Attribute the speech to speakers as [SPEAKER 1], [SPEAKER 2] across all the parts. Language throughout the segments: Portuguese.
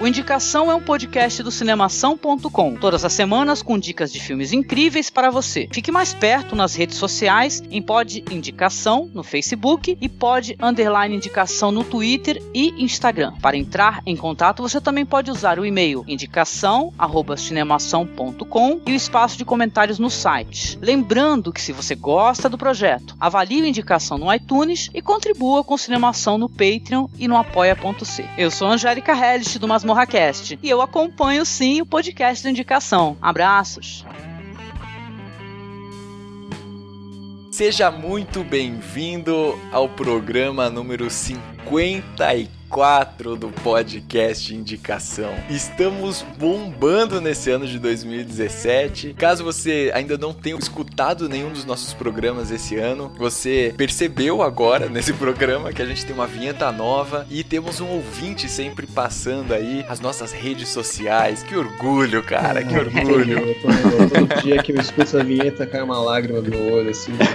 [SPEAKER 1] O Indicação é um podcast do cinemação.com. Todas as semanas com dicas de filmes incríveis para você. Fique mais perto nas redes sociais, em Pod Indicação no Facebook e Pod Underline Indicação no Twitter e Instagram. Para entrar em contato, você também pode usar o e-mail indicação@cinemação.com e o espaço de comentários no site. Lembrando que se você gosta do projeto, avalie o Indicação no iTunes e contribua com Cinemação no Patreon e no apoia.c. Eu sou Angélica Hellish do Masmorra Cast e eu acompanho sim o podcast do Indicação. Abraços.
[SPEAKER 2] Seja muito bem-vindo ao programa número 54 do podcast Indicação. Estamos bombando nesse ano de 2017. Caso você ainda não tenha escutado nenhum dos nossos programas esse ano, você percebeu agora nesse programa que a gente tem uma vinheta nova e temos um ouvinte sempre passando aí as nossas redes sociais. Que orgulho, cara, que orgulho.
[SPEAKER 3] Tô- eu- todo dia que eu escuto essa vinheta cai uma lágrima do meu olho, assim.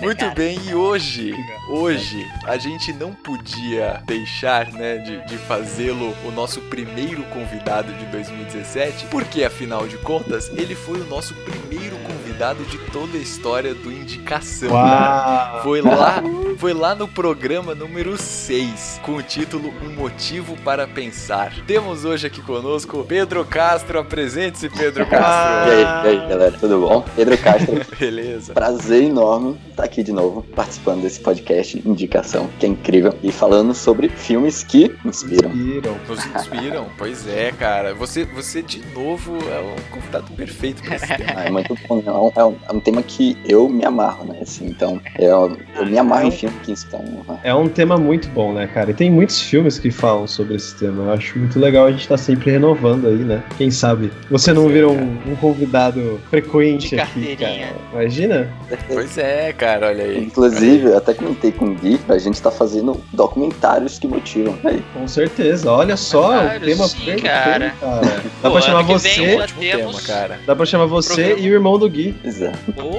[SPEAKER 2] Muito
[SPEAKER 4] cara.
[SPEAKER 2] bem, e hoje, hoje, a gente não podia deixar, né, de, de fazê-lo o nosso primeiro convidado de 2017, porque afinal de contas, ele foi o nosso primeiro convidado de toda a história do Indicação.
[SPEAKER 3] Uau!
[SPEAKER 2] Foi lá, foi lá no programa número 6, com o título Um Motivo para Pensar. Temos hoje aqui conosco Pedro Castro. Apresente-se, Pedro
[SPEAKER 5] E
[SPEAKER 2] Castro.
[SPEAKER 5] aí, e aí, galera, tudo bom? Pedro Castro,
[SPEAKER 2] Beleza.
[SPEAKER 5] prazer enorme estar aqui de novo, participando desse podcast Indicação, que é incrível, e falando sobre filmes que inspiram.
[SPEAKER 3] Inspiram.
[SPEAKER 2] Nos inspiram, pois é, cara. Você, você de novo é um convidado perfeito pra esse tema.
[SPEAKER 5] Ah, é muito bom, é um, é um- é um tema que eu me amarro, né? Assim, então, eu, eu me amarro em filmes que né?
[SPEAKER 3] É um tema muito bom, né, cara? E tem muitos filmes que falam sobre esse tema. Eu acho muito legal a gente estar sempre renovando aí, né? Quem sabe você não vira um, um convidado frequente aqui, cara. Imagina?
[SPEAKER 2] Pois é, cara, olha aí.
[SPEAKER 5] Inclusive, eu até comentei com o Gui, a gente tá fazendo documentários que motivam. Aí,
[SPEAKER 3] Com certeza. Olha só, o tema
[SPEAKER 4] sim,
[SPEAKER 3] perfeito,
[SPEAKER 4] cara.
[SPEAKER 3] cara. Dá
[SPEAKER 4] Pô,
[SPEAKER 3] pra chamar você.
[SPEAKER 2] tema, cara.
[SPEAKER 3] Dá pra chamar você
[SPEAKER 4] Programa.
[SPEAKER 3] e o irmão do Gui.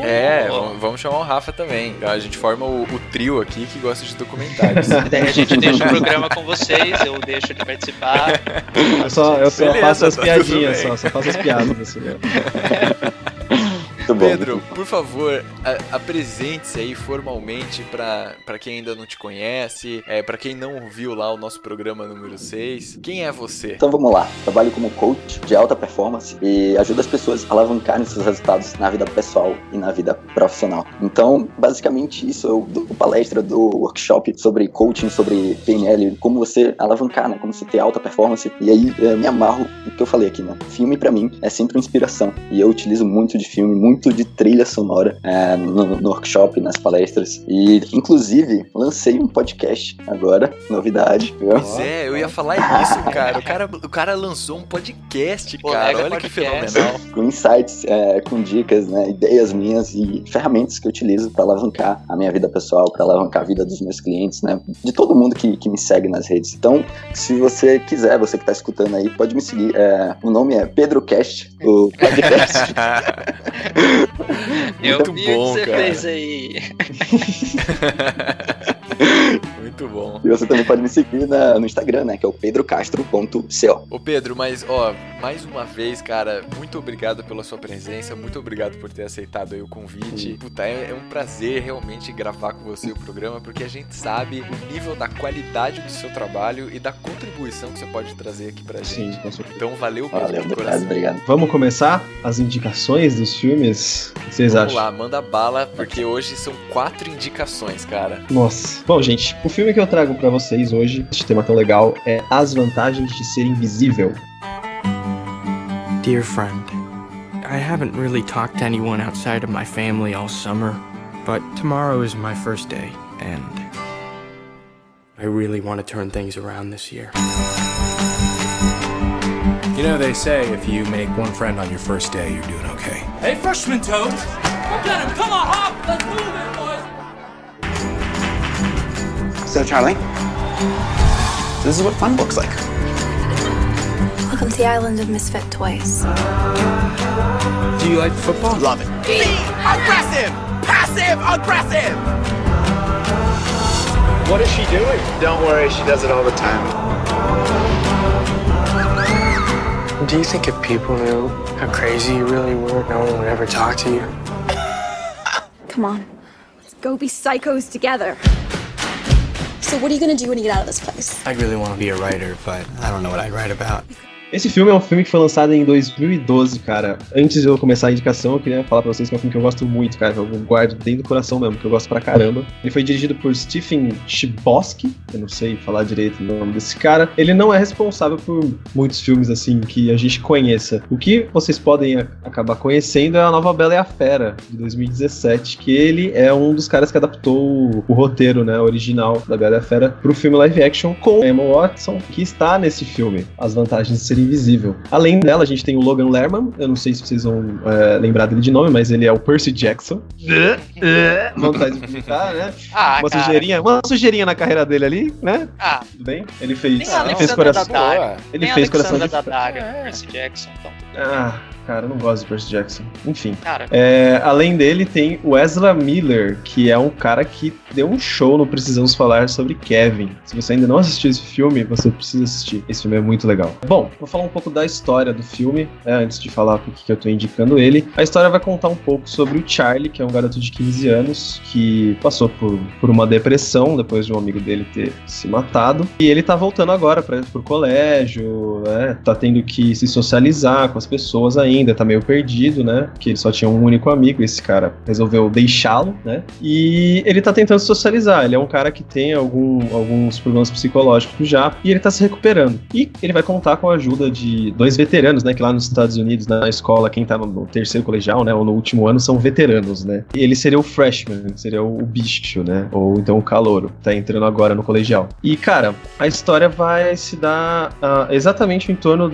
[SPEAKER 5] É.
[SPEAKER 2] É, vamos- chamar o Rafa também. A gente forma o, o trio aqui que gosta de documentários.
[SPEAKER 4] Daí a gente deixa o programa com vocês, eu deixo de participar.
[SPEAKER 3] Eu só, eu só
[SPEAKER 2] Beleza,
[SPEAKER 3] faço as
[SPEAKER 2] tá
[SPEAKER 3] piadinhas, só, só faço as piadas, assim, né?
[SPEAKER 2] Pedro, por favor, apresente-se aí formalmente pra quem ainda não te conhece, é, para quem não ouviu lá o nosso programa número 6. Quem é você?
[SPEAKER 5] Então vamos lá. Trabalho como coach de alta performance e ajudo as pessoas a alavancarem seus resultados na vida pessoal e na vida profissional. Então, basicamente isso, eu dou palestra, dou workshop sobre coaching, sobre PNL, como você alavancar, né? Como você ter alta performance. E aí eu me amarro o que eu falei aqui, né? Filme pra mim é sempre uma inspiração. E eu utilizo muito de filme, muito de trilha sonora é, no, no workshop, nas palestras. E, inclusive, lancei um podcast agora, novidade. viu?
[SPEAKER 2] Pois é, eu ia falar isso, cara. O cara, o cara lançou um podcast, cara. Olha que fenomenal.
[SPEAKER 5] com insights, é, com dicas, né, ideias minhas e ferramentas que eu utilizo para alavancar a minha vida pessoal, para alavancar a vida dos meus clientes, né, de todo mundo que, que me segue nas redes. Então, se você quiser, você que está escutando aí, pode me seguir. É, o nome é PedroCast, o podcast.
[SPEAKER 4] Eu
[SPEAKER 2] Muito
[SPEAKER 4] vi
[SPEAKER 2] bom,
[SPEAKER 4] o que você
[SPEAKER 2] cara.
[SPEAKER 4] fez aí.
[SPEAKER 2] Muito bom.
[SPEAKER 5] e você também pode me seguir na- no Instagram, né, que é o pedrocastro.co.
[SPEAKER 2] Ô Pedro, mas ó, mais uma vez, cara, muito obrigado pela sua presença, muito obrigado por ter aceitado aí o convite. Puta, é, é um prazer realmente gravar com você o programa, porque a gente sabe o nível da qualidade do seu trabalho e da contribuição que você pode trazer aqui pra
[SPEAKER 3] Sim,
[SPEAKER 2] gente.
[SPEAKER 3] com certeza.
[SPEAKER 2] Então valeu mesmo
[SPEAKER 5] Valeu,
[SPEAKER 2] de
[SPEAKER 5] obrigado,
[SPEAKER 2] coração.
[SPEAKER 5] obrigado.
[SPEAKER 3] Vamos começar as indicações dos filmes? O que vocês
[SPEAKER 2] Vamos
[SPEAKER 3] acham?
[SPEAKER 2] lá, manda bala, porque hoje são quatro indicações, cara.
[SPEAKER 3] Nossa. Bom, gente, o filme que eu trago pra vocês hoje, este tema tão legal, é As Vantagens de Ser Invisível.
[SPEAKER 6] Dear friend, I haven't really talked to anyone outside of my family all summer, but tomorrow is my first day, and I really want to turn things around this year. You know, they say if you make one friend on your first day, you're doing okay.
[SPEAKER 7] Hey, freshman toad! Look at him! Come on, Hop! Let's move
[SPEAKER 8] So, Charlie, this is what fun looks like.
[SPEAKER 9] Welcome to the island of misfit toys.
[SPEAKER 6] Do you like football?
[SPEAKER 8] Love it. Be aggressive! Passive aggressive!
[SPEAKER 3] What is she doing?
[SPEAKER 8] Don't worry, she does it all the time.
[SPEAKER 6] Do you think if people knew how crazy you really were, no one would ever talk to you?
[SPEAKER 9] Come on, let's go be psychos together. So, what are you gonna do when you get out of this place?
[SPEAKER 6] I really want to be a writer, but I don't know what I'd write about.
[SPEAKER 3] Esse filme é um filme que foi lançado em 2012, cara. Antes de eu começar a indicação, eu queria falar pra vocês que é um filme que eu gosto muito, cara. Eu guardo dentro do coração mesmo, que eu gosto pra caramba. Ele foi dirigido por Stephen Chbosky, eu não sei falar direito o nome desse cara. Ele não é responsável por muitos filmes, assim, que a gente conheça. O que vocês podem acabar conhecendo é a nova Bela e a Fera, de 2017, que ele é um dos caras que adaptou o, o roteiro, né, original da Bela e a Fera pro filme live action com Emma Watson, que está nesse filme. As vantagens de ser invisível. Além dela, a gente tem o Logan Lerman, eu não sei se vocês vão é, lembrar dele de nome, mas ele é o Percy Jackson. Vontade de visitar, né?
[SPEAKER 4] Ah,
[SPEAKER 3] Uma
[SPEAKER 4] cara.
[SPEAKER 3] sujeirinha, uma sujeirinha na carreira dele ali, né?
[SPEAKER 4] Ah,
[SPEAKER 3] Tudo bem? Ele fez, ele fez coração. Ele fez coração de
[SPEAKER 4] Daddario,
[SPEAKER 2] É.
[SPEAKER 4] Percy Jackson, então.
[SPEAKER 3] Ah, cara, eu não gosto de Percy Jackson. Enfim. É, além dele, tem o Ezra Miller, que é um cara que deu um show no Precisamos Falar sobre Kevin. Se você ainda não assistiu esse filme, você precisa assistir. Esse filme é muito legal. Bom, vou falar um pouco da história do filme, né, antes de falar por que que eu tô indicando ele. A história vai contar um pouco sobre o Charlie, que é um garoto de 15 anos, que passou por, por uma depressão depois de um amigo dele ter se matado. E ele tá voltando agora para pro colégio, né? Tá tendo que se socializar com as pessoas ainda, tá meio perdido, né? Que ele só tinha um único amigo, esse cara resolveu deixá-lo, né? E ele tá tentando socializar. Ele é um cara que tem algum, alguns problemas psicológicos já e ele tá se recuperando. E ele vai contar com a ajuda de dois veteranos, né? Que lá nos Estados Unidos, na escola, quem tá no, terceiro colegial, né? Ou no último ano são veteranos, né? E ele seria o freshman, seria o, bicho, né? Ou então o calouro, tá entrando agora no colegial. E, cara, a história vai se dar ah, exatamente em torno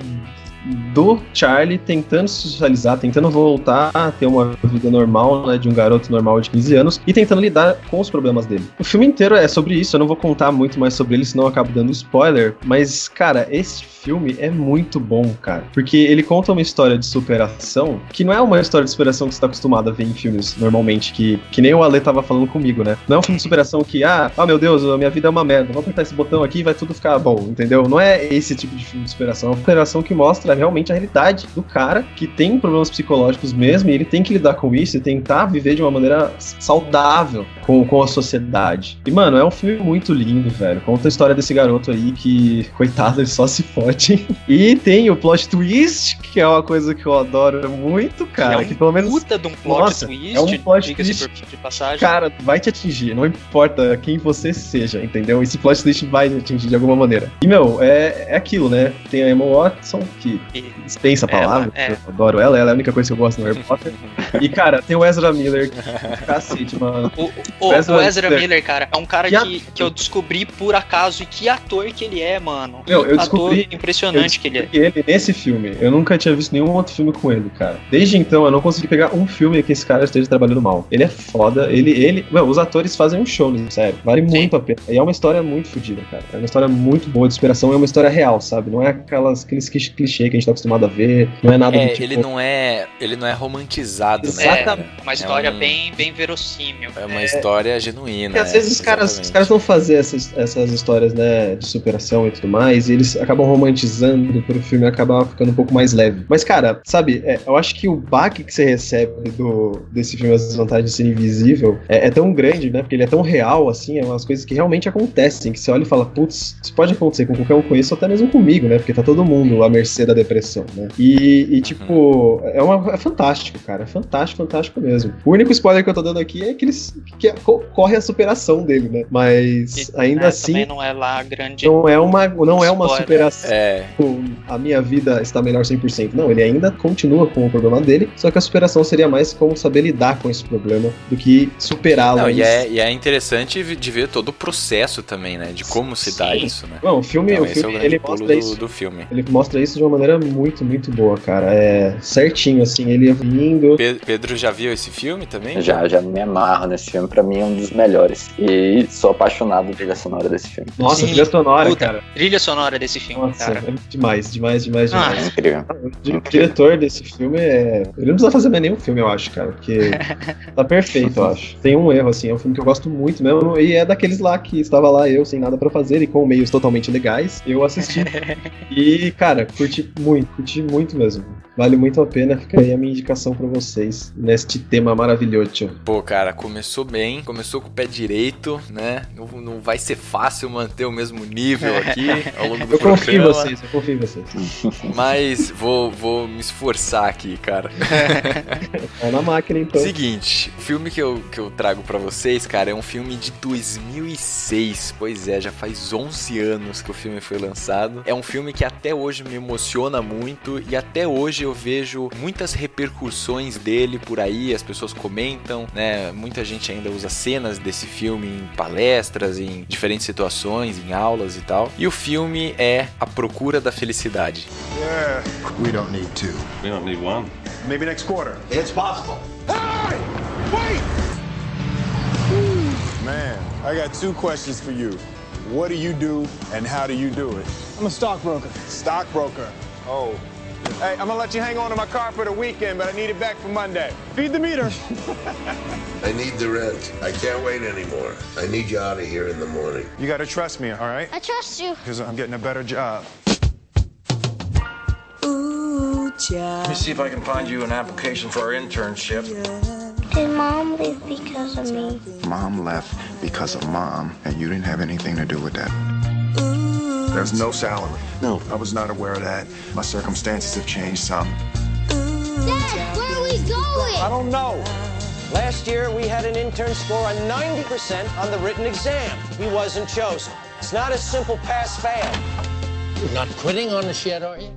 [SPEAKER 3] do Charlie tentando se socializar, tentando voltar a ter uma vida normal, né, de um garoto normal de 15 anos e tentando lidar com os problemas dele. O filme inteiro é sobre isso, eu não vou contar muito mais sobre ele, senão eu acabo dando spoiler, mas, cara, esse filme é muito bom, cara, porque ele conta uma história de superação que não é uma história de superação que você tá acostumado a ver em filmes normalmente, que, que nem o Ale tava falando comigo, né? Não é um filme de superação que, ah, ah, meu Deus, a minha vida é uma merda, vou apertar esse botão aqui e vai tudo ficar bom, entendeu? Não é esse tipo de filme de superação, é uma superação que mostra realmente a realidade do cara que tem problemas psicológicos mesmo e ele tem que lidar com isso e tentar viver de uma maneira saudável com, com a sociedade. E, mano, é um filme muito lindo, velho. Conta a história desse garoto aí que, coitado, ele só se fode. E tem o plot twist, que é uma coisa que eu adoro muito, cara.
[SPEAKER 4] é um
[SPEAKER 3] que pelo menos
[SPEAKER 4] puta de um plot
[SPEAKER 3] Nossa,
[SPEAKER 4] twist,
[SPEAKER 3] é um plot twist.
[SPEAKER 4] de passagem.
[SPEAKER 3] Cara, vai te atingir, não importa quem você seja, entendeu? Esse plot twist vai te atingir de alguma maneira. E, meu, é, é aquilo, né? Tem a Emma Watson, que Dispensa a palavra,
[SPEAKER 4] é.
[SPEAKER 3] eu adoro ela, ela é a única coisa que eu gosto no Harry Potter. E, cara, tem o Ezra Miller, que cacete, mano.
[SPEAKER 4] O, o-
[SPEAKER 3] Ezra
[SPEAKER 4] o Ezra
[SPEAKER 3] Miller.
[SPEAKER 4] Miller, cara, é um cara
[SPEAKER 3] Que
[SPEAKER 4] que, que eu descobri por acaso e que ator que ele é, mano.
[SPEAKER 3] Meu, eu
[SPEAKER 4] ator
[SPEAKER 3] descobri-
[SPEAKER 4] impressionante que ele é.
[SPEAKER 3] Ele, nesse filme, eu nunca tinha visto nenhum outro filme com ele, cara. Desde então, eu não consegui pegar um filme que esse cara esteja trabalhando mal. Ele é foda, ele, ele, meu, os atores fazem um show, sério. Vale muito a pena. E é uma história muito fodida, cara. É uma história muito boa de superação, é uma história real, sabe? Não é aquelas, aqueles clichê clichê que a gente tá acostumado a ver, não é nada
[SPEAKER 2] É,
[SPEAKER 3] do tipo...
[SPEAKER 2] ele não é, ele não é romantizado, né?
[SPEAKER 3] Exatamente.
[SPEAKER 4] É uma história
[SPEAKER 2] um-
[SPEAKER 4] bem, bem verossímil.
[SPEAKER 2] É uma história genuína.
[SPEAKER 3] E às vezes
[SPEAKER 2] é,
[SPEAKER 3] os caras, os caras vão fazer essas, essas histórias, né, de superação e tudo mais, e eles acabam romantizando pro filme acabar ficando um pouco mais leve. Mas, cara, sabe, é, eu acho que o baque que você recebe do, desse filme As Vantagens de Ser Invisível é, é tão grande, né, porque ele é tão real, assim, é umas coisas que realmente acontecem, que você olha e fala, putz, isso pode acontecer com qualquer um com isso, ou até mesmo comigo, né, porque tá todo mundo à mercê da depressão, né. E, e, tipo, é, uma, é fantástico, cara, é fantástico, fantástico mesmo. O único spoiler que eu tô dando aqui é que eles que co- corre a superação dele, né, mas
[SPEAKER 4] E,
[SPEAKER 3] ainda
[SPEAKER 4] né,
[SPEAKER 3] assim
[SPEAKER 4] Também não é lá grande.
[SPEAKER 3] não é uma, não é uma
[SPEAKER 4] Spoiler.
[SPEAKER 3] superação.
[SPEAKER 2] É,
[SPEAKER 3] A minha vida está melhor 100%. Não, ele ainda continua com o problema dele, só que a superação seria mais como saber lidar com esse problema do que superá-lo.
[SPEAKER 2] e é, e é interessante de ver todo o processo também, né? De como se dá
[SPEAKER 4] Sim.
[SPEAKER 2] isso, né?
[SPEAKER 3] Não, o filme,
[SPEAKER 2] Então,
[SPEAKER 3] o
[SPEAKER 2] esse é o
[SPEAKER 3] filme ele mostra
[SPEAKER 2] do,
[SPEAKER 3] isso.
[SPEAKER 2] do filme.
[SPEAKER 3] Ele mostra isso de uma maneira história muito, muito boa, cara. É certinho, assim, ele vindo.
[SPEAKER 2] Pe- Pedro já viu esse filme também?
[SPEAKER 5] Já, já me amarro nesse filme, pra mim é um dos melhores. E sou apaixonado pela trilha sonora desse filme.
[SPEAKER 3] Nossa,
[SPEAKER 4] Sim.
[SPEAKER 3] trilha sonora,
[SPEAKER 4] Puta,
[SPEAKER 3] cara.
[SPEAKER 4] Trilha sonora desse filme,
[SPEAKER 3] Nossa,
[SPEAKER 4] cara.
[SPEAKER 3] é demais, demais, demais,
[SPEAKER 4] Ah,
[SPEAKER 5] É
[SPEAKER 3] demais.
[SPEAKER 5] incrível.
[SPEAKER 3] O di- diretor desse filme é. Ele não precisa fazer mais nenhum filme, eu acho, cara. Porque tá perfeito, eu acho. Tem um erro, assim. É um filme que eu gosto muito mesmo. E é daqueles lá que estava lá eu sem nada pra fazer e com meios totalmente legais. Eu assisti. e, cara, curti muito, curti muito mesmo. Vale muito a pena. Fica aí a minha indicação pra vocês neste tema maravilhoso.
[SPEAKER 2] Pô, cara, começou bem, começou com o pé direito, né? Não, não vai ser fácil manter o mesmo nível aqui ao longo do
[SPEAKER 3] Eu confio em
[SPEAKER 2] programa.
[SPEAKER 3] vocês, eu confio em vocês.
[SPEAKER 2] Mas vou, vou me esforçar aqui, cara.
[SPEAKER 3] É na máquina, então.
[SPEAKER 2] Seguinte, o filme que eu, que eu trago pra vocês, cara, é um filme de 2006. Pois é, já faz 11 anos que o filme foi lançado. É um filme que até hoje me emociona muito e até hoje eu vejo muitas repercussões dele por aí, as pessoas comentam, né? Muita gente ainda usa cenas desse filme em palestras, em diferentes situações, em aulas e tal. E o filme é A Procura da Felicidade.
[SPEAKER 10] Yeah. We don't need two.
[SPEAKER 11] We don't need one.
[SPEAKER 10] Maybe next quarter.
[SPEAKER 8] It's possible.
[SPEAKER 10] Hey! Wait! Man, I got two questions for you. What do you do and how do you do it?
[SPEAKER 12] I'm a stockbroker.
[SPEAKER 10] Stockbroker. Oh. Hey, I'm gonna let you hang on to my car for the weekend, but I need it back for Monday.
[SPEAKER 12] Feed the meter.
[SPEAKER 13] I need the rent. I can't wait anymore. I need you out of here in the morning.
[SPEAKER 10] You gotta trust me, all right?
[SPEAKER 9] I trust you.
[SPEAKER 10] Because I'm getting a better job.
[SPEAKER 11] Uh, let me see if I can find you an application for our internship.
[SPEAKER 9] Did mom leave because of me?
[SPEAKER 10] Mom left because of mom, and you didn't have anything to do with that. There's no salary.
[SPEAKER 13] No.
[SPEAKER 10] I was not aware of that. My circumstances have changed some.
[SPEAKER 9] Dad, where are we going?
[SPEAKER 14] I don't know. Last year, we had an intern score on 90% on the written exam. He wasn't chosen. It's not a simple pass-fail.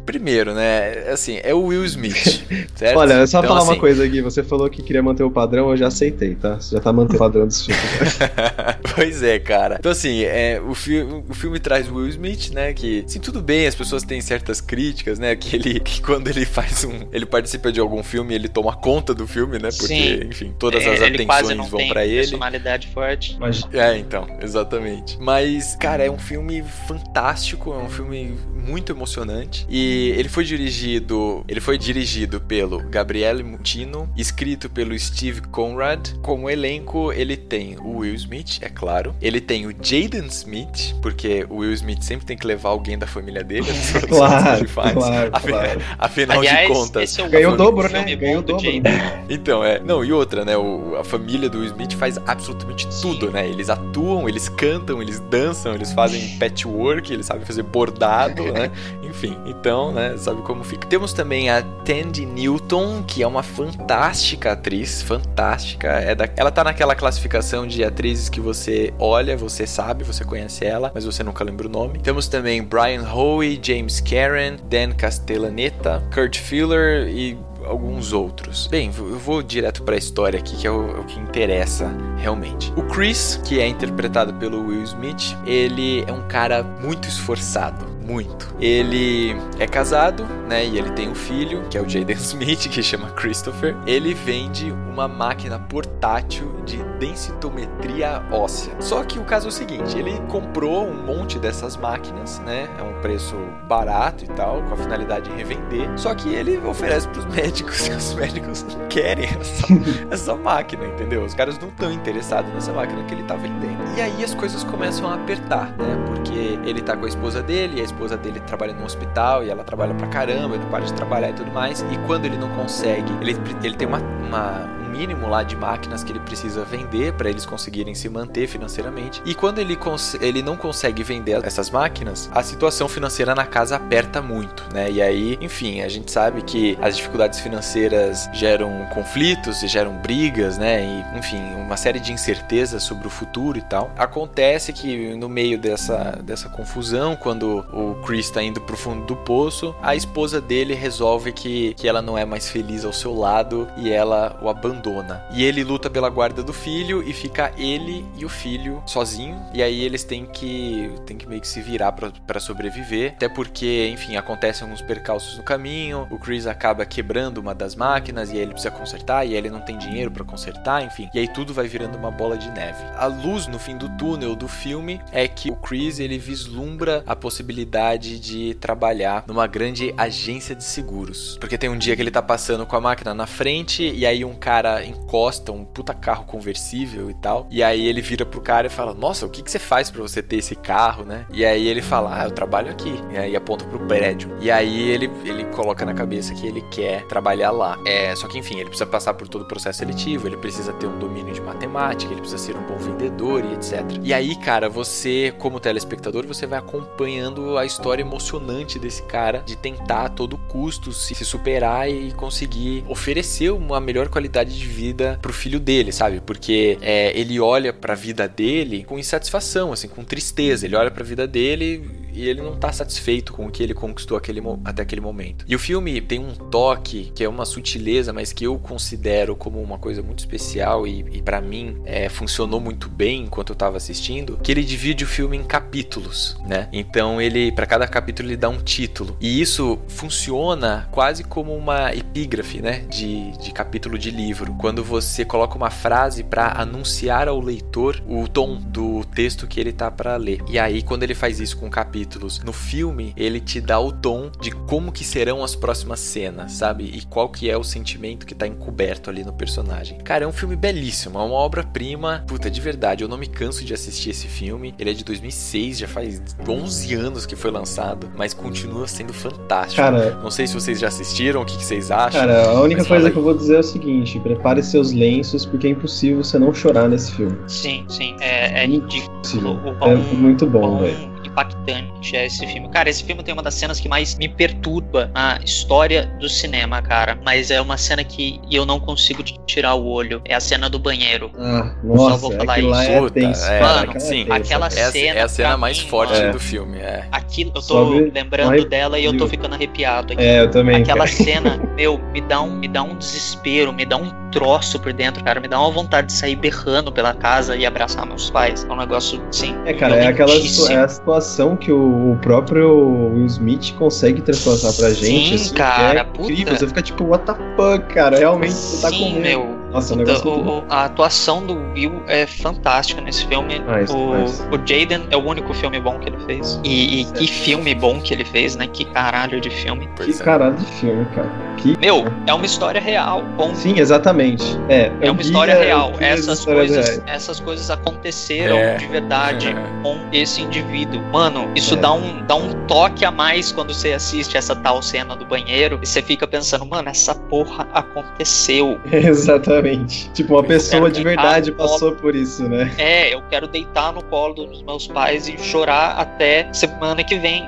[SPEAKER 2] Primeiro, né? Assim, é o Will Smith, certo?
[SPEAKER 3] Olha, é só
[SPEAKER 2] Então,
[SPEAKER 3] falar uma
[SPEAKER 2] assim,
[SPEAKER 3] coisa aqui. Você falou que queria manter o padrão, eu já aceitei, tá? Você já tá mantendo o padrão dos filmes.
[SPEAKER 2] pois é, cara. Então, assim, é, o, fi o filme traz o Will Smith, né? Que, assim, tudo bem, as pessoas têm certas críticas, né? Que ele, que quando ele faz um. Ele participa de algum filme, ele toma conta do filme, né? Porque,
[SPEAKER 4] Sim.
[SPEAKER 2] enfim, todas
[SPEAKER 4] É,
[SPEAKER 2] as atenções vão pra ele.
[SPEAKER 4] personalidade forte.
[SPEAKER 3] Mas
[SPEAKER 2] É, então, exatamente. Mas, cara, é um filme fantástico, é um filme muito emocionante. E ele foi dirigido. Ele foi dirigido pelo Gabriele Mutino, escrito pelo Steve Conrad. Como elenco, ele tem o Will Smith, é claro. Ele tem o Jaden Smith, porque o Will Smith sempre tem que levar alguém da família dele.
[SPEAKER 3] Claro, claro,
[SPEAKER 2] Afi-
[SPEAKER 3] claro.
[SPEAKER 2] Afinal
[SPEAKER 4] Aliás,
[SPEAKER 2] de contas.
[SPEAKER 4] esse é o
[SPEAKER 3] Ganhou o dobro, né? Ganhou o dobro.
[SPEAKER 4] Jaden.
[SPEAKER 2] Então, é. Não, e outra, né? O, a família do Will Smith faz absolutamente tudo, né? Eles atuam, eles cantam, eles dançam, eles fazem patchwork, eles sabem fazer bordado, né? Enfim, então, né? Sabe como fica. Temos também a Tandy Newton, que é uma fantástica atriz, fantástica. É da, ela tá naquela classificação de atrizes que você olha, você sabe, você conhece ela, mas você nunca lembra o nome. Temos também Brian Howe, James Karen, Dan Castellaneta, Kurt Fuller e alguns outros. Bem, eu vou direto pra história aqui, que é o, o que interessa realmente. O Chris, que é interpretado pelo Will Smith, ele é um cara muito esforçado. Muito. Ele é casado, né? E ele tem um filho, que é o Jaden Smith, que chama Christopher. Ele vende uma máquina portátil de densitometria óssea. Só que o caso é o seguinte: ele comprou um monte dessas máquinas, né? É um preço barato e tal, com a finalidade de revender. Só que ele oferece pros médicos e os médicos não querem essa, essa máquina, entendeu? Os caras não estão interessados nessa máquina que ele tá vendendo. E aí as coisas começam a apertar, né? Porque ele tá com a esposa dele, e a esposa dele trabalha no hospital e ela trabalha pra caramba, ele não para de trabalhar e tudo mais. E quando ele não consegue, ele, ele tem uma, uma um mínimo lá de máquinas que ele precisa vender para eles conseguirem se manter financeiramente. E quando ele, ele não consegue vender essas máquinas, a situação financeira na casa aperta muito, né? E aí, enfim, a gente sabe que as dificuldades financeiras geram conflitos e geram brigas, né? E, enfim, uma série de incertezas sobre o futuro e tal. Acontece que no meio dessa, dessa confusão, quando o Chris está indo pro fundo do poço, a esposa dele resolve que, que ela não é mais feliz ao seu lado e ela o abandona abandona. E ele luta pela guarda do filho e fica ele e o filho sozinho. E aí eles têm que, têm que meio que se virar para sobreviver. Até porque, enfim, acontecem alguns percalços no caminho. O Chris acaba quebrando uma das máquinas e aí ele precisa consertar. E aí ele não tem dinheiro para consertar, enfim. E aí tudo vai virando uma bola de neve. A luz no fim do túnel do filme é que o Chris ele vislumbra a possibilidade de trabalhar numa grande agência de seguros. Porque tem um dia que ele tá passando com a máquina na frente e aí um cara encosta um puta carro conversível e tal. E aí ele vira pro cara e fala: Nossa, o que, que você faz para você ter esse carro, né? E aí ele fala: Ah, eu trabalho aqui. E aí aponta pro prédio. E aí ele, ele coloca na cabeça que ele quer trabalhar lá. É, só que enfim, ele precisa passar por todo o processo seletivo, ele precisa ter um domínio de matemática, ele precisa ser um bom vendedor e etc. E aí, cara, você, como telespectador, você vai acompanhando a história emocionante desse cara de tentar a todo custo se superar e conseguir oferecer uma melhor qualidade de vida pro filho dele, sabe? Porque é, ele olha pra vida dele com insatisfação, assim, com tristeza. Ele olha pra vida dele e ele não tá satisfeito com o que ele conquistou aquele, até aquele momento. E o filme tem um toque que é uma sutileza, mas que eu considero como uma coisa muito especial e, e para mim é, funcionou muito bem enquanto eu tava assistindo, que ele divide o filme em capítulos, né? Então ele, para cada capítulo ele dá um título. E isso funciona quase como uma epígrafe, né? De, de capítulo de livro. Quando você coloca uma frase para anunciar ao leitor o tom do texto que ele tá para ler. E aí quando ele faz isso com o capítulo capítulos. No filme, ele te dá o tom de como que serão as próximas cenas, sabe? E qual que é o sentimento que tá encoberto ali no personagem. Cara, é um filme belíssimo, é uma obra-prima. Puta, de verdade, eu não me canso de assistir esse filme. Ele é de 2006, já faz 11 anos que foi lançado, mas continua sendo fantástico.
[SPEAKER 3] Cara,
[SPEAKER 2] não sei se vocês já assistiram, o que, que vocês acham.
[SPEAKER 3] Cara, a única coisa que eu vou dizer é o seguinte: prepare seus lenços, porque é impossível você não chorar nesse filme.
[SPEAKER 4] Sim, sim, é, é ridículo.
[SPEAKER 3] É muito bom, velho
[SPEAKER 4] impactante é esse filme. Cara, esse filme tem uma das cenas que mais me perturba na história do cinema, cara. Mas é uma cena que eu não consigo tirar o olho. É a cena do banheiro.
[SPEAKER 3] Ah, nossa, Só vou falar isso.
[SPEAKER 2] É tenso,
[SPEAKER 4] é, Mano, sim, aquela
[SPEAKER 2] essa,
[SPEAKER 4] cena.
[SPEAKER 2] É a cena mais
[SPEAKER 4] mim,
[SPEAKER 2] forte
[SPEAKER 4] mano,
[SPEAKER 2] do filme. É.
[SPEAKER 4] Aquilo, eu tô Sobe lembrando dela e eu tô ficando arrepiado aqui.
[SPEAKER 3] É, eu também.
[SPEAKER 4] Aquela
[SPEAKER 3] cara.
[SPEAKER 4] cena, meu, me dá, um, me dá um desespero, me dá um troço por dentro, cara. Me dá uma vontade de sair berrando pela casa e abraçar meus pais. É um negócio, sim.
[SPEAKER 3] É, cara, é aquela é a situação que o o próprio Will Smith consegue transportar pra gente.
[SPEAKER 4] Sim,
[SPEAKER 3] assim,
[SPEAKER 4] cara,
[SPEAKER 3] é incrível. Você fica tipo, what the fuck, cara? Realmente você tá
[SPEAKER 4] Sim,
[SPEAKER 3] com
[SPEAKER 4] meu.
[SPEAKER 3] Nossa, o
[SPEAKER 4] negócio o, o, a atuação do Will é fantástica nesse filme.
[SPEAKER 3] Nice,
[SPEAKER 4] o,
[SPEAKER 3] nice.
[SPEAKER 4] o Jaden é o único filme bom que ele fez. E, e que filme bom que ele fez, né? Que caralho de filme.
[SPEAKER 3] Que caralho de filme, cara. Que...
[SPEAKER 4] Meu, é uma história real. Bom.
[SPEAKER 3] Sim, exatamente. É,
[SPEAKER 4] é uma história real.
[SPEAKER 3] vi
[SPEAKER 4] Essas coisas, reais. essas coisas aconteceram
[SPEAKER 2] É.
[SPEAKER 4] de verdade
[SPEAKER 2] É.
[SPEAKER 4] com esse indivíduo. Mano, isso
[SPEAKER 3] É.
[SPEAKER 4] dá, um, dá um toque a mais quando você assiste essa tal cena do banheiro e você fica pensando, mano, essa porra aconteceu.
[SPEAKER 3] Exatamente. Tipo, uma pessoa de verdade passou por isso, né?
[SPEAKER 4] É, eu quero deitar no colo dos meus pais e chorar até semana que vem.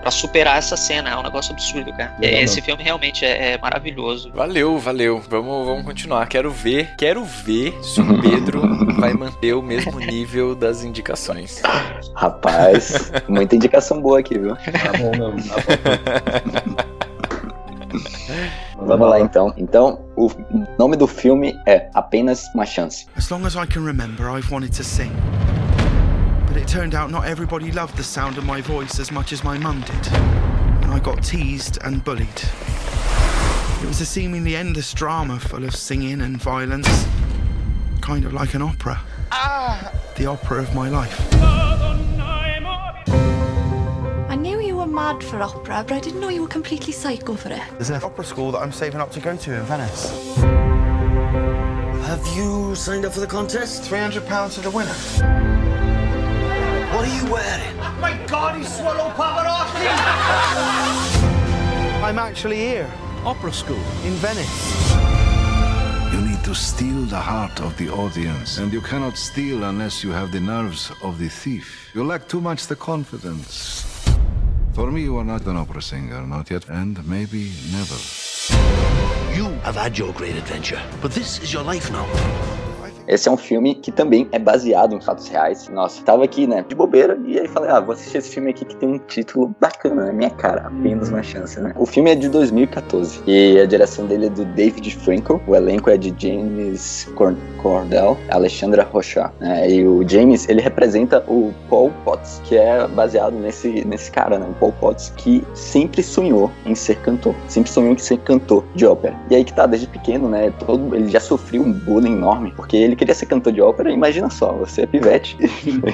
[SPEAKER 4] pra superar essa cena, é um negócio absurdo, cara.
[SPEAKER 3] Legal,
[SPEAKER 4] Esse
[SPEAKER 3] não.
[SPEAKER 4] filme realmente é, é maravilhoso.
[SPEAKER 2] Valeu, valeu. Vamos, vamos continuar. Quero ver, quero ver se o Pedro vai manter o mesmo nível das indicações.
[SPEAKER 5] Rapaz, muita indicação boa aqui, viu?
[SPEAKER 3] Tá bom, não. Tá
[SPEAKER 5] Vamos lá então. Então, o nome do filme é Apenas uma Chance.
[SPEAKER 12] As long as I can remember, I've wanted to sing. But it turned out not everybody loved the sound of my voice as much as my mum did. And I got teased and bullied. It was a seemingly endless drama full of singing and violence. Kind of like an opera. Ah. The opera of my life.
[SPEAKER 9] Mad for opera, but I didn't know you were completely psycho for it.
[SPEAKER 11] There's an opera school that I'm saving up to go to in Venice.
[SPEAKER 8] Have you signed up for the contest?
[SPEAKER 11] £300 to the winner.
[SPEAKER 8] What are you wearing?
[SPEAKER 11] Oh my God, he swallowed Pavarotti! I'm actually here. Opera school. In Venice.
[SPEAKER 10] You need to steal the heart of the audience, and you cannot steal unless you have the nerves of the thief. You lack too much the confidence. For me, you are not an opera singer, not yet, and maybe never.
[SPEAKER 8] You have had your great adventure, but this is your life now.
[SPEAKER 5] Esse é um filme que também é baseado em fatos reais. Nossa, tava aqui, né, de bobeira, e aí falei, ah, vou assistir esse filme aqui que tem um título bacana, né? Minha cara, apenas uma chance, né? O filme é de 2014 e a direção dele é do David Frankel, o elenco é de James Cordell, Alexandra Rocha, né? E o James, ele representa o Paul Potts, que é baseado nesse, nesse cara, né? O Paul Potts, que sempre sonhou em ser cantor, sempre sonhou em ser cantor de ópera. E aí que tá, desde pequeno, né? Todo, ele já sofreu um bullying enorme, porque ele queria ser cantor de ópera, imagina só, você é pivete,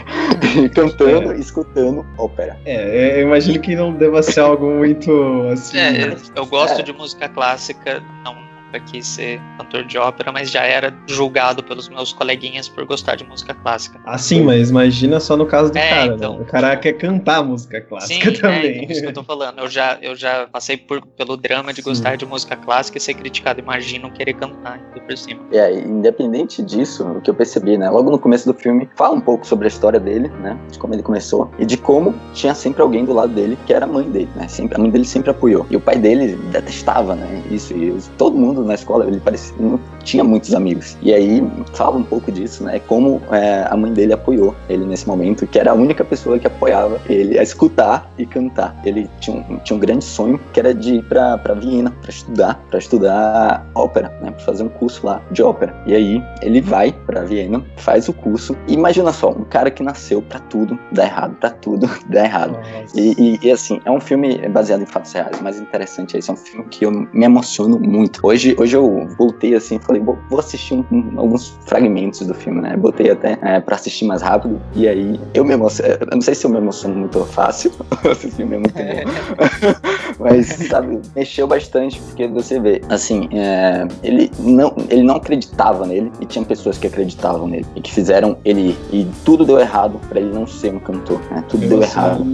[SPEAKER 5] cantando e escutando ópera.
[SPEAKER 3] É, eu imagino que não deva ser algo muito assim.
[SPEAKER 4] É, eu gosto é. de música clássica, não quis ser cantor de ópera, mas já era julgado pelos meus coleguinhas por gostar de música clássica.
[SPEAKER 3] Ah, sim, mas imagina só no caso do é, cara, né? então, né? O cara quer cantar música clássica
[SPEAKER 4] sim,
[SPEAKER 3] também.
[SPEAKER 4] É, então, isso que eu tô falando. Eu já, eu já passei por, pelo drama de sim. gostar de música clássica e ser criticado. Imagino querer cantar ainda por cima.
[SPEAKER 5] É, independente disso, o que eu percebi, né? Logo no começo do filme, fala um pouco sobre a história dele, né? De como ele começou e de como tinha sempre alguém do lado dele que era a mãe dele, né? Sempre, a mãe dele sempre apoiou. E o pai dele detestava, né? Isso. E todo mundo na escola, ele parecia, não tinha muitos amigos. E aí fala um pouco disso, né? Como é, a mãe dele apoiou ele nesse momento, que era a única pessoa que apoiava ele a escutar e cantar. Ele tinha um, tinha um grande sonho que era de ir pra, pra Viena para estudar, para estudar ópera, né? Pra fazer um curso lá de ópera. E aí ele vai para Viena, faz o curso. E imagina só, um cara que nasceu para tudo dar errado, para tudo dar errado. E, e, e, assim, é um filme baseado em fatos reais, mas interessante é isso, é um filme que eu me emociono muito. Hoje, hoje eu voltei assim falei, vou assistir um, um, alguns fragmentos do filme, né? Botei até é, pra assistir mais rápido. E aí eu me emociono. Eu não sei se eu me emociono muito fácil. Esse filme é muito bom. Mas, sabe, mexeu bastante, porque você vê, assim, é, ele, não, ele não acreditava nele e tinha pessoas que acreditavam nele e que fizeram ele. E tudo deu errado pra ele não ser um cantor, né? Tudo deu errado.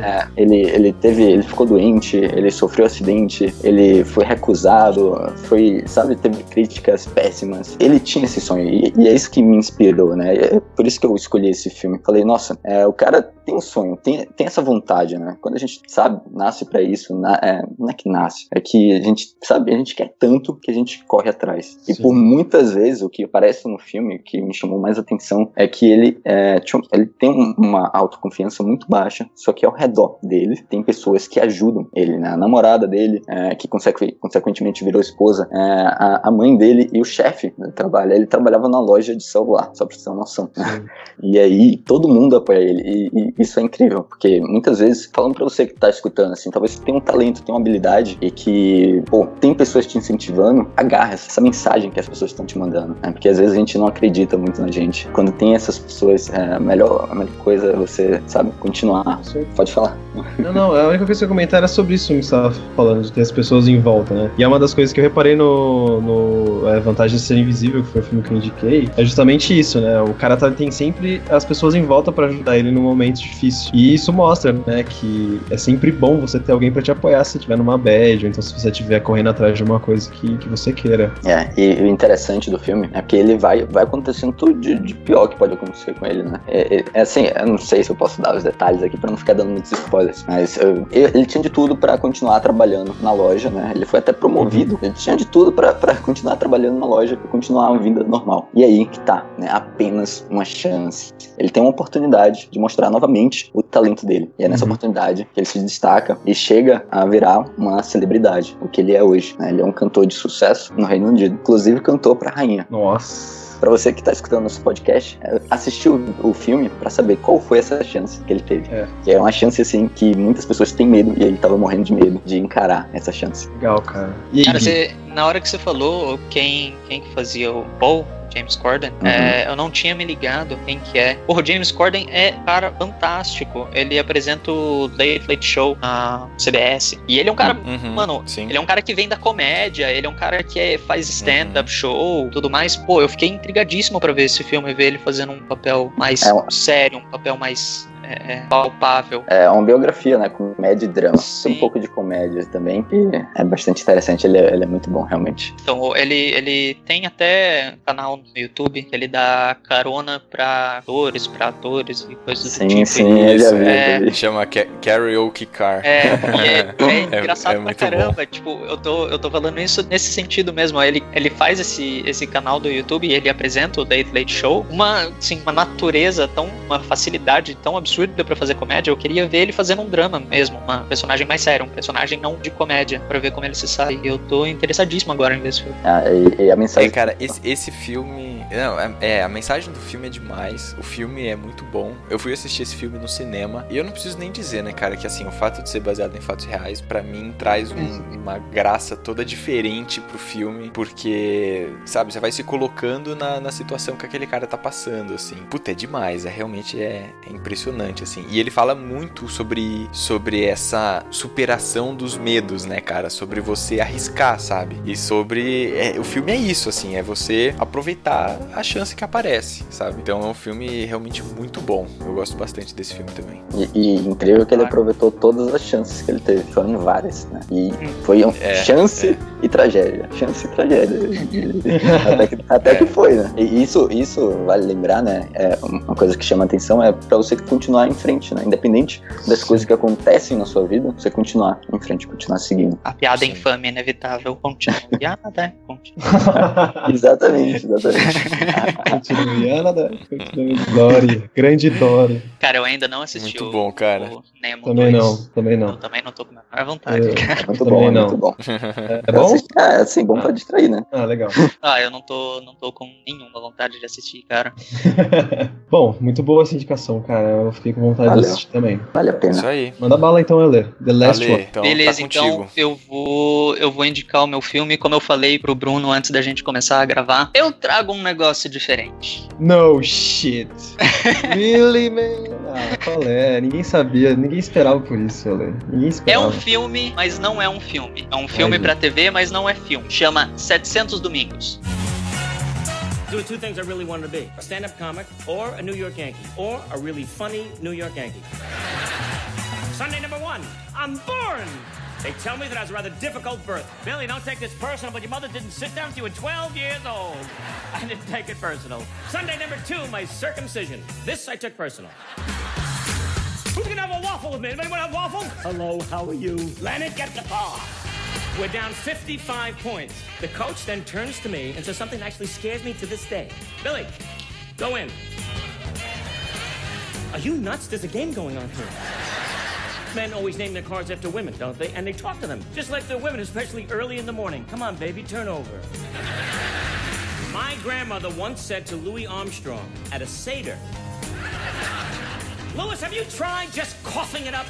[SPEAKER 5] É, ele, ele teve, ele ficou doente, ele sofreu acidente, ele foi recusado, foi, sabe, teve críticas péssimas. Ele tinha esse sonho e, e, é isso que me inspirou, né? É por isso que eu escolhi esse filme. Falei, nossa, é, o cara tem um sonho, tem, tem essa vontade, né? Quando a gente, sabe, nasce para isso, na, é, não é que nasce, é que a gente, sabe, a gente quer tanto que a gente corre atrás. E por muitas vezes, o que aparece no filme, que me chamou mais atenção, é que ele, é, ele tem uma autoconfiança muito baixa, só que ao redor dele tem pessoas que ajudam ele, né? A namorada dele, é, que consequentemente virou esposa, é, a, a mãe dele e o chefe do trabalho. Ele trabalhava na loja de celular, só pra você ter uma noção. e aí todo mundo apoia ele. E, e, isso é incrível, porque muitas vezes, falando pra você que tá escutando, assim, talvez você tenha um talento, tenha uma habilidade e que, pô, tem pessoas te incentivando, agarra essa mensagem que as pessoas estão te mandando. Né? Porque às vezes a gente não acredita muito na gente. Quando tem essas pessoas, é, a, melhor, a melhor coisa é você, sabe, continuar. Pode falar.
[SPEAKER 3] Não, não, a única coisa que eu comentar era sobre isso que você estava falando, de ter as pessoas em volta, né? E é uma das coisas que eu reparei no, no, é, Vantagem de Ser Invisível, que foi o filme que eu indiquei, é justamente isso, né? O cara tá, tem sempre as pessoas em volta para ajudar ele no momento difícil. E isso mostra, né, que é sempre bom você ter alguém para te apoiar se estiver numa bad, ou então se você estiver correndo atrás de uma coisa que, que você queira.
[SPEAKER 5] É, e o interessante do filme é que ele vai, vai acontecendo tudo de, de pior que pode acontecer com ele, né? É, é, é assim, eu não sei se eu posso dar os detalhes aqui para não ficar dando muitos spoilers, mas eu, ele tinha de tudo para continuar trabalhando na loja, né? Ele foi até promovido, ele tinha de tudo para continuar trabalhando na loja e continuar uma vida normal. E aí que tá, né? Apenas uma chance. Ele tem uma oportunidade de mostrar novamente o talento dele. E é nessa uhum. oportunidade que ele se destaca e chega a virar uma celebridade, o que ele é hoje. Né? Ele é um cantor de sucesso no Reino Unido. Inclusive cantou pra rainha.
[SPEAKER 3] Nossa
[SPEAKER 5] para você que está escutando nosso podcast, é, assistir o, o filme para saber qual foi essa chance que ele teve. É. Que é uma chance, assim, que muitas pessoas têm medo e ele tava morrendo de medo de encarar essa chance.
[SPEAKER 3] Legal, cara.
[SPEAKER 4] E cara, você, na hora que você falou quem, quem que fazia o Paul, James Corden, uhum. é, eu não tinha me ligado quem que é. O James Corden é cara fantástico. Ele apresenta o Late Late Show na CBS. E ele é um cara, uhum, mano, sim. ele é um cara que vem da comédia, ele é um cara que é, faz stand-up uhum. show, tudo mais. Pô, eu fiquei intrigadíssimo para ver esse filme, ver ele fazendo um papel mais é. sério, um papel mais é, é palpável.
[SPEAKER 5] É uma biografia, né? Comédia e drama. Tem um pouco de comédia também. E é bastante interessante. Ele é, ele é muito bom, realmente.
[SPEAKER 4] Então, ele, ele tem até canal no YouTube que ele dá carona pra atores, pra atores e coisas
[SPEAKER 5] Sim,
[SPEAKER 4] do tipo.
[SPEAKER 5] sim, já vi,
[SPEAKER 4] É,
[SPEAKER 5] vi.
[SPEAKER 2] Chama Karaoke Car.
[SPEAKER 4] É, e é, é engraçado
[SPEAKER 2] é
[SPEAKER 4] pra caramba. Tipo, eu tô, eu tô falando isso nesse sentido mesmo. Ele, ele faz esse, esse canal do YouTube e ele apresenta o Late Late Show. Uma, assim, uma natureza tão, uma facilidade tão absurda pra fazer comédia. Eu queria ver ele fazendo um drama mesmo, uma personagem mais séria, um personagem não de comédia, pra ver como ele se sai. E eu tô interessadíssimo agora em ver esse filme.
[SPEAKER 5] Ah, e, e a mensagem.
[SPEAKER 2] É, cara, esse, esse filme. Não, é, é, a mensagem do filme é demais. O filme é muito bom. Eu fui assistir esse filme no cinema. E eu não preciso nem dizer, né, cara, que assim, o fato de ser baseado em fatos reais, pra mim, traz um- uma graça toda diferente pro filme. Porque, sabe, você vai se colocando na, na situação que aquele cara tá passando, assim. Puta, é demais. É realmente é, é impressionante, assim. E ele fala muito sobre, sobre essa superação dos medos, né, cara? Sobre você arriscar, sabe? E sobre. é, o filme é isso, assim, é você aproveitar a chance que aparece, sabe? Então é um filme realmente muito bom. Eu gosto bastante desse filme também.
[SPEAKER 5] E, e incrível que ele aproveitou todas as chances que ele teve. Foram várias, né? E foi um
[SPEAKER 2] É,
[SPEAKER 5] chance e tragédia. Chance e tragédia. até que, até que foi, né? E isso, isso vale lembrar, né? É uma coisa que chama atenção é pra você continuar em frente, né? Independente das coisas que acontecem na sua vida, você continuar em frente, continuar seguindo.
[SPEAKER 4] A piada infame inevitável continua. Piada, continua.
[SPEAKER 5] exatamente, exatamente.
[SPEAKER 3] Da- continue. Dory, grande Dory.
[SPEAKER 4] Cara, eu ainda não assisti
[SPEAKER 2] Muito
[SPEAKER 4] o,
[SPEAKER 2] bom, cara.
[SPEAKER 4] o Nemo
[SPEAKER 3] Também
[SPEAKER 4] 2.
[SPEAKER 3] não, também não.
[SPEAKER 4] Eu também não tô com a maior vontade,
[SPEAKER 3] É,
[SPEAKER 4] cara.
[SPEAKER 5] Muito
[SPEAKER 3] Também
[SPEAKER 5] bom, é
[SPEAKER 3] não.
[SPEAKER 5] muito bom.
[SPEAKER 3] É, é bom?
[SPEAKER 5] É, assim, bom pra distrair, né?
[SPEAKER 3] Ah, legal.
[SPEAKER 4] Ah, eu não tô, não tô com nenhuma vontade de assistir, cara.
[SPEAKER 3] Bom, muito boa essa indicação, cara. Eu fiquei com vontade
[SPEAKER 5] Valeu.
[SPEAKER 3] de assistir também.
[SPEAKER 5] Vale a pena.
[SPEAKER 2] Isso aí.
[SPEAKER 3] Manda bala então, Ele. The Last
[SPEAKER 2] Ale,
[SPEAKER 3] One.
[SPEAKER 2] então,
[SPEAKER 4] Beleza,
[SPEAKER 2] tá
[SPEAKER 4] então eu vou eu vou indicar o meu filme, como eu falei pro Bruno antes da gente começar a gravar. Eu trago um negócio diferente.
[SPEAKER 3] No shit. really, man? Ah, qual é? Ninguém sabia, ninguém esperava por isso, Ele. Ninguém
[SPEAKER 4] É
[SPEAKER 3] esperava.
[SPEAKER 4] um filme, mas não é um filme. É um filme
[SPEAKER 3] Ai,
[SPEAKER 4] pra TV, mas não é filme. Chama 700 Domingos.
[SPEAKER 14] Doing two things I really wanted to be a stand up comic or a New York Yankee, or a really funny New York Yankee. Sunday number one, I'm born. They tell me that I was a rather difficult birth. Billy, don't take this personal, but your mother didn't sit down with you at 12 years old. I didn't take it personal. Sunday number two, my circumcision. This I took personal. Who's gonna have a waffle with me? Anybody want a waffle? Hello, how are you? Leonard, get the ball. We're down 55 points. The coach then turns to me and says something that actually scares me to this day. Billy, go in. Are you nuts? There's a game going on here. Men always name their cars after women, don't they? And they talk to them, just like they're women, especially early in the morning. Come on, baby, turn over. My grandmother once said to Louis Armstrong at a Seder, Louis, have you tried just coughing it up?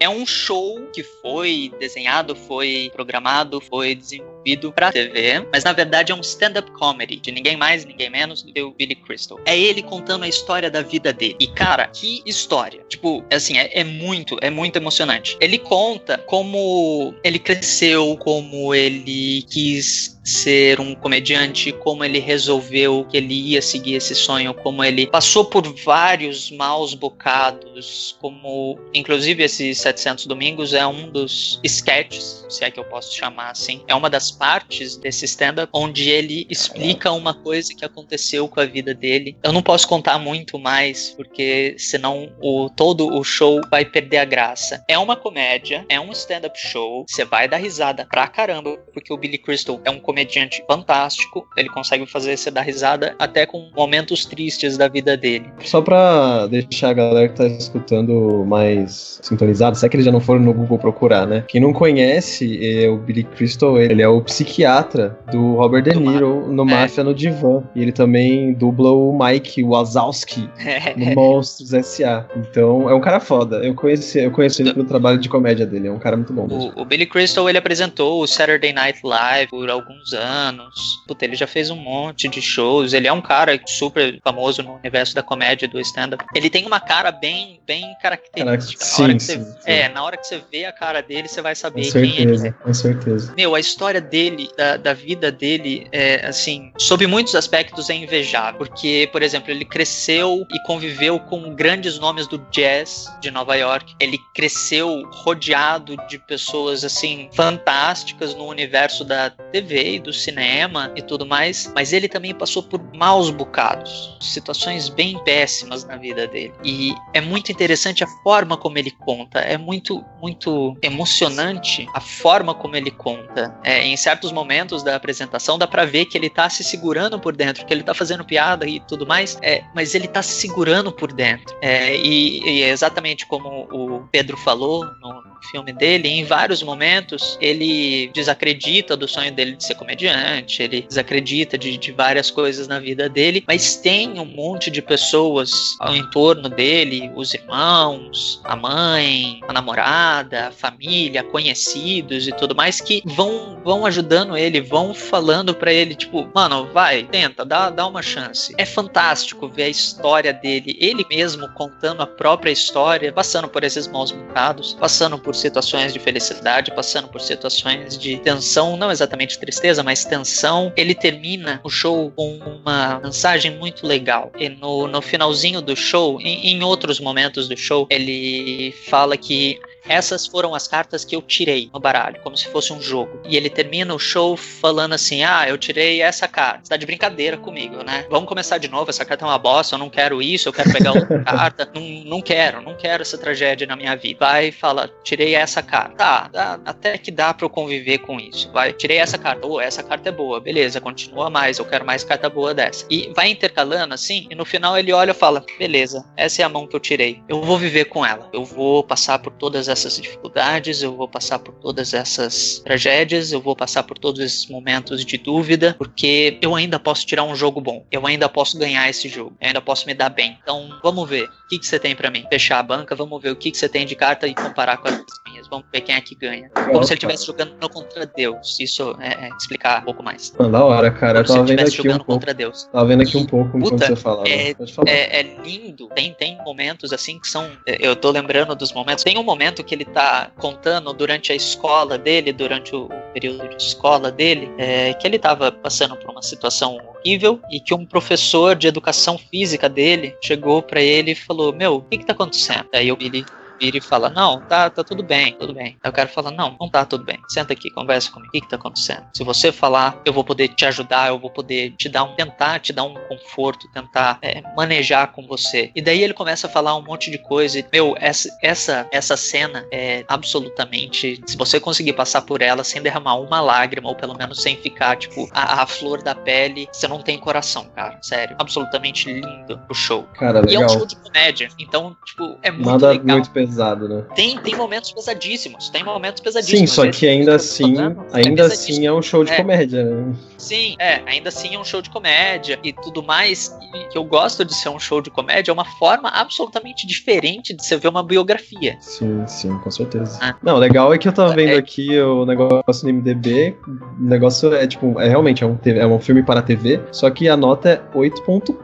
[SPEAKER 4] É um show que foi desenhado, foi programado, foi desenvolvido pra TV, mas na verdade é um stand-up comedy de ninguém mais, ninguém menos do que o Billy Crystal. É ele contando a história da vida dele. E cara, que história! Tipo, assim, é, é muito, é muito emocionante. Ele conta como ele cresceu, como ele quis ser um comediante, como ele resolveu que ele ia seguir esse sonho, como ele passou por vários maus bocados, como inclusive esses 700 domingos é um dos sketches, se é que eu posso chamar assim, é uma das partes desse stand-up onde ele explica uma coisa que aconteceu com a vida dele. Eu não posso contar muito mais porque senão o todo o show vai perder a graça. É uma comédia, é um stand-up show, você vai dar risada pra caramba, porque o Billy Crystal é um comediante fantástico, ele consegue fazer você dar risada até com momentos tristes da vida dele.
[SPEAKER 3] Só pra deixar a galera que tá escutando mais sintonizado, se é que eles já não foram no Google procurar, né? Quem não conhece é o Billy Crystal, ele é o psiquiatra do Robert De Niro no Máfia no Divã. E ele também dubla o Mike Wazowski no Monstros S.A. Então é um cara foda. Eu conheci, eu conheço ele pelo trabalho de comédia dele, é um cara muito bom.
[SPEAKER 4] O, o Billy Crystal, ele apresentou o Saturday Night Live por alguns anos. Puta, ele já fez um monte de shows. Ele é um cara super famoso no universo da comédia do stand-up. Ele tem uma cara bem, bem característica.
[SPEAKER 3] Caraca, sim,
[SPEAKER 4] você,
[SPEAKER 3] sim, sim.
[SPEAKER 4] É, na hora que você vê a cara dele, você vai
[SPEAKER 3] Com
[SPEAKER 4] saber quem ele
[SPEAKER 3] certeza,
[SPEAKER 4] é.
[SPEAKER 3] com certeza.
[SPEAKER 4] Meu, a história dele, da, da vida dele, é, assim, sob muitos aspectos é invejável. Porque, por exemplo, ele cresceu e conviveu com grandes nomes do jazz de Nova York. Ele cresceu rodeado de pessoas, assim, fantásticas no universo da TV e do cinema e tudo mais. Mas ele também passou por maus bocados, situações bem péssimas na vida dele. E é muito interessante a forma como ele conta. É muito, muito emocionante a forma como ele conta. É, em certos momentos da apresentação dá pra ver que ele tá se segurando por dentro, que ele tá fazendo piada e tudo mais, é, mas ele tá se segurando por dentro. É, e, e é exatamente como o Pedro falou no, filme dele, em vários momentos ele desacredita do sonho dele de ser comediante, ele desacredita de, de várias coisas na vida dele, mas tem um monte de pessoas ao entorno dele, os irmãos, a mãe, a namorada, a família, conhecidos e tudo mais que vão vão ajudando ele, vão falando para ele tipo, mano, vai, tenta, dá, dá uma chance. É fantástico ver a história dele, ele mesmo contando a própria história, passando por esses maus bocados, passando por situações de felicidade, passando por situações de tensão, não exatamente tristeza, mas tensão. Ele termina o show com uma mensagem muito legal. E no, no finalzinho do show, em, em outros momentos do show, ele fala que essas foram as cartas que eu tirei no baralho, como se fosse um jogo. E ele termina o show falando assim: Ah, eu tirei essa carta. Você tá de brincadeira comigo, né? Vamos começar de novo. Essa carta é uma bosta. Eu não quero isso. Eu quero pegar outra carta. Não, não quero, não quero essa tragédia na minha vida. Vai e fala: Tirei essa carta. Tá, dá, até que dá pra eu conviver com isso. Vai, tirei essa carta. Oh, essa carta é boa. Beleza, continua mais. Eu quero mais carta boa dessa. E vai intercalando assim. E no final ele olha e fala: Beleza, essa é a mão que eu tirei. Eu vou viver com ela. Eu vou passar por todas essas dificuldades, eu vou passar por todas essas tragédias, eu vou passar por todos esses momentos de dúvida, porque eu ainda posso tirar um jogo bom, eu ainda posso ganhar esse jogo, eu ainda posso me dar bem. Então, vamos ver o que, que você tem para mim. Fechar a banca, vamos ver o que, que você tem de carta e comparar com as minhas. Vamos ver quem é que ganha. Como se ele estivesse jogando contra Deus. Isso é, é, explicar um pouco mais.
[SPEAKER 3] Mano, da hora, cara.
[SPEAKER 4] Como
[SPEAKER 3] eu tava vendo aqui
[SPEAKER 4] jogando
[SPEAKER 3] um
[SPEAKER 4] contra Deus.
[SPEAKER 3] Tava vendo aqui um pouco
[SPEAKER 4] Puta,
[SPEAKER 3] enquanto você falava.
[SPEAKER 4] É, é, é lindo. Tem, tem momentos assim que são. Eu tô lembrando dos momentos. Tem um momento que ele tá contando durante a escola dele, durante o período de escola dele, é, que ele tava passando por uma situação horrível e que um professor de educação física dele chegou pra ele e falou: Meu, o que que tá acontecendo? Aí eu ele vira e fala: Não, tá, tá tudo bem, tudo bem. Aí o cara fala: Não, não tá tudo bem. Senta aqui, conversa comigo. O que, que tá acontecendo? Se você falar, eu vou poder te ajudar, eu vou poder te dar um, tentar te dar um conforto, tentar é, manejar com você. E daí ele começa a falar um monte de coisa. E, meu, essa, essa, essa cena é absolutamente. Se você conseguir passar por ela sem derramar uma lágrima, ou pelo menos sem ficar, tipo, a, a flor da pele, você não tem coração, cara. Sério. Absolutamente lindo o show.
[SPEAKER 3] Cara,
[SPEAKER 4] e é um show de comédia. Então, tipo, é muito
[SPEAKER 3] Nada
[SPEAKER 4] legal.
[SPEAKER 3] muito pesado, né?
[SPEAKER 4] Tem, tem momentos pesadíssimos, tem momentos pesadíssimos.
[SPEAKER 3] Sim, só que ainda assim,
[SPEAKER 4] falando é
[SPEAKER 3] ainda
[SPEAKER 4] pesadíssimo.
[SPEAKER 3] assim é um show de
[SPEAKER 4] É.
[SPEAKER 3] comédia, né?
[SPEAKER 4] Sim, é, ainda assim é um show de comédia e tudo mais. E que eu gosto de ser um show de comédia, é uma forma absolutamente diferente de você ver uma biografia.
[SPEAKER 3] Sim, sim, com certeza.
[SPEAKER 4] Ah.
[SPEAKER 3] Não, o legal é que eu tava vendo
[SPEAKER 4] É.
[SPEAKER 3] aqui o negócio no MDB. O negócio é tipo, é realmente é um, é um filme para TV, só que a nota é 8.4,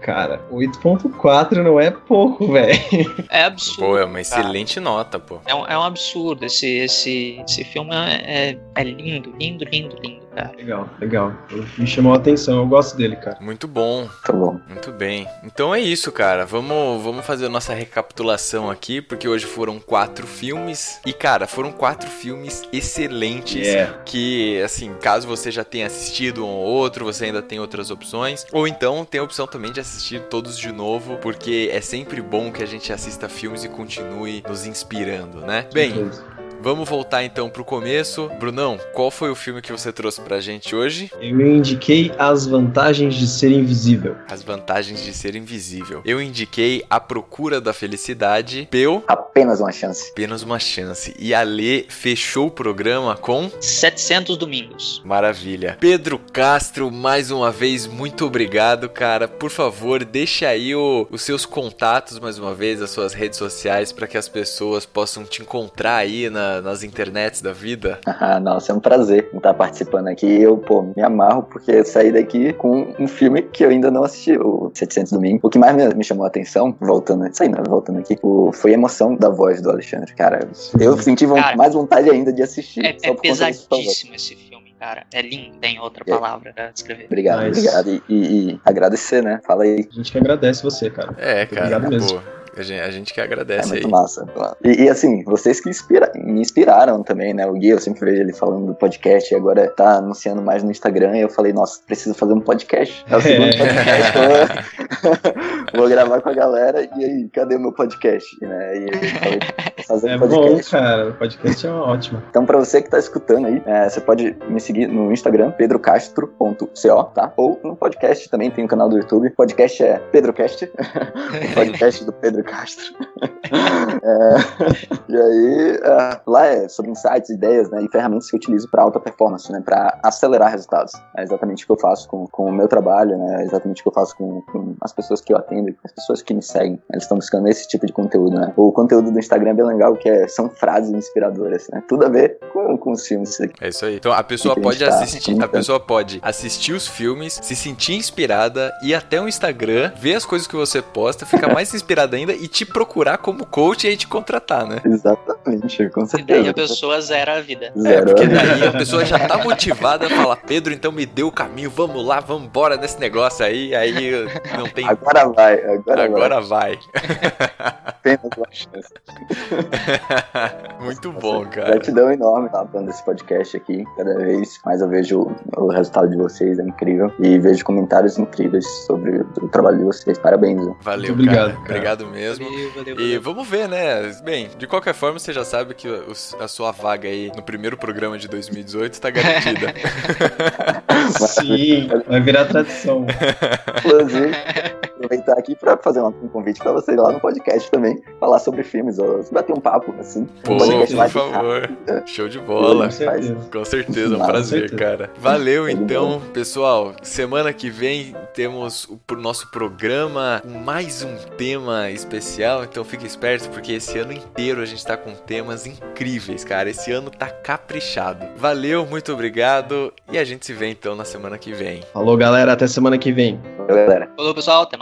[SPEAKER 3] cara. 8.4 não é pouco, velho.
[SPEAKER 4] É absurdo.
[SPEAKER 2] Pô, é uma
[SPEAKER 4] cara.
[SPEAKER 2] excelente nota, pô.
[SPEAKER 4] É um, é um absurdo. Esse, esse, esse filme é, é, é lindo, lindo, lindo, lindo, cara.
[SPEAKER 3] Legal, legal. Me chamou a atenção, eu gosto dele, cara.
[SPEAKER 2] Muito bom.
[SPEAKER 5] Tá bom.
[SPEAKER 2] Muito bem. Então é isso, cara. Vamos, vamos fazer a nossa recapitulação aqui, porque hoje foram quatro filmes. E, cara, foram quatro filmes excelentes.
[SPEAKER 3] Yeah.
[SPEAKER 2] Que, assim, caso você já tenha assistido um ou outro, você ainda tem outras opções. Ou então tem a opção também de assistir todos de novo, porque é sempre bom que a gente assista filmes e continue nos inspirando, né? Bem, vamos voltar então pro começo. Brunão, qual foi o filme que você trouxe pra gente hoje?
[SPEAKER 3] Eu indiquei as vantagens de ser invisível.
[SPEAKER 2] As vantagens de ser invisível. Eu indiquei A Procura da Felicidade. Peu,
[SPEAKER 5] Apenas uma chance.
[SPEAKER 2] apenas uma chance. E a Lê fechou o programa com
[SPEAKER 4] 700 domingos.
[SPEAKER 2] maravilha. Pedro Castro, mais uma vez, muito obrigado, cara. Por favor, deixe aí o- os seus contatos, mais uma vez, as suas redes sociais, para que as pessoas possam te encontrar aí na- nas internets da vida.
[SPEAKER 5] Ah, nossa, é um prazer estar participando aqui. Eu, pô, me amarro porque eu saí daqui com um filme que eu ainda não assisti, o 700 Domingos. O que mais me, me chamou a atenção, voltando, aí, não, voltando aqui, o- foi a emoção da voz do Alexandre. Cara, eu senti
[SPEAKER 4] Cara,
[SPEAKER 5] mais vontade ainda de assistir.
[SPEAKER 4] É,
[SPEAKER 5] só
[SPEAKER 4] é pesadíssimo esse filme. cara. É lindo, tem outra
[SPEAKER 5] É.
[SPEAKER 4] palavra pra descrever.
[SPEAKER 5] Obrigado,
[SPEAKER 3] Mas-
[SPEAKER 5] obrigado. E, e- e agradecer, né? Fala aí.
[SPEAKER 3] A gente que agradece você, cara.
[SPEAKER 2] É, cara.
[SPEAKER 3] Obrigado mesmo.
[SPEAKER 2] pô, a, gente, a gente que
[SPEAKER 5] É
[SPEAKER 2] agradece aí.
[SPEAKER 5] muito massa. E, e, assim, vocês que inspira- me inspiraram também, né? O Gui, eu sempre vejo ele falando do podcast e agora tá anunciando mais no Instagram. E eu falei, nossa, preciso fazer um podcast. É o segundo
[SPEAKER 3] É.
[SPEAKER 5] podcast. que eu Vou, gravar com a galera. E aí, cadê o meu podcast? Né? E eu falei, fazer
[SPEAKER 3] É
[SPEAKER 5] um
[SPEAKER 3] bom,
[SPEAKER 5] podcast.
[SPEAKER 3] cara. O podcast é ótimo.
[SPEAKER 5] Então, pra você que tá escutando aí, é, você pode me seguir no Instagram, pedrocastro.co, tá? Ou no podcast também, tem um canal do YouTube. O podcast é PedroCast, o podcast do Pedro Castro. É, e aí, é, lá é sobre insights, ideias, né? E ferramentas que eu utilizo para alta performance, né? Para acelerar resultados. É exatamente o que eu faço com, com o meu trabalho, né? É exatamente o que eu faço com, com as pessoas que eu atendo, com as pessoas que me seguem. Eles estão buscando esse tipo de conteúdo, né? O conteúdo do Instagram é bem legal, que é, são frases inspiradoras, né? Tudo a ver com, com os filmes.
[SPEAKER 2] É isso aí. Então a pessoa
[SPEAKER 5] Que a
[SPEAKER 2] pode
[SPEAKER 5] tá
[SPEAKER 2] assistir, a
[SPEAKER 5] comentando.
[SPEAKER 2] pessoa pode assistir os filmes, se sentir inspirada, ir até o Instagram, ver as coisas que você posta, ficar mais inspirada ainda e te procurar como coach e aí te contratar, né?
[SPEAKER 5] Exatamente, com
[SPEAKER 4] E
[SPEAKER 5] certeza.
[SPEAKER 4] daí a pessoa zera a vida.
[SPEAKER 2] É,
[SPEAKER 5] Zero.
[SPEAKER 2] porque daí a pessoa já tá motivada a falar, Pedro, então me dê o caminho, vamos lá, vamos embora nesse negócio aí, aí não tem.
[SPEAKER 5] Agora vai, agora,
[SPEAKER 2] Agora vai.
[SPEAKER 5] Apenas uma chance.
[SPEAKER 2] Muito bom, cara.
[SPEAKER 5] Gratidão enorme tá dando esse podcast aqui. Cada vez mais eu vejo o resultado de vocês, é incrível. E vejo comentários incríveis sobre o trabalho de vocês. Parabéns.
[SPEAKER 2] Valeu,
[SPEAKER 3] Muito obrigado,
[SPEAKER 2] cara.
[SPEAKER 3] cara.
[SPEAKER 2] Obrigado mesmo.
[SPEAKER 4] Valeu, valeu,
[SPEAKER 2] E
[SPEAKER 4] valeu.
[SPEAKER 2] vamos ver, né? Bem, de qualquer forma, você já sabe que a sua vaga aí no primeiro programa de 2018 tá garantida.
[SPEAKER 3] Sim, vai virar tradição.
[SPEAKER 5] Inclusive, aproveitar aqui pra fazer um convite pra vocês lá no podcast também. Falar sobre filmes, ou bater um papo, assim.
[SPEAKER 2] Pô,
[SPEAKER 5] um podcast
[SPEAKER 2] por
[SPEAKER 5] mais
[SPEAKER 2] favor.
[SPEAKER 5] rápido.
[SPEAKER 2] Show de bola.
[SPEAKER 3] Com certeza.
[SPEAKER 2] Com certeza, um prazer,
[SPEAKER 3] certeza.
[SPEAKER 2] cara. Valeu, então, pessoal. Semana que vem temos o pro nosso programa com mais um tema especial. Então fique esperto, porque esse ano inteiro a gente tá com temas incríveis, cara. Esse ano tá caprichado. Valeu, muito obrigado. E a gente se vê então na semana que vem.
[SPEAKER 3] Falou, galera. Até semana que vem.
[SPEAKER 5] Valeu, galera.
[SPEAKER 4] Falou, pessoal. Até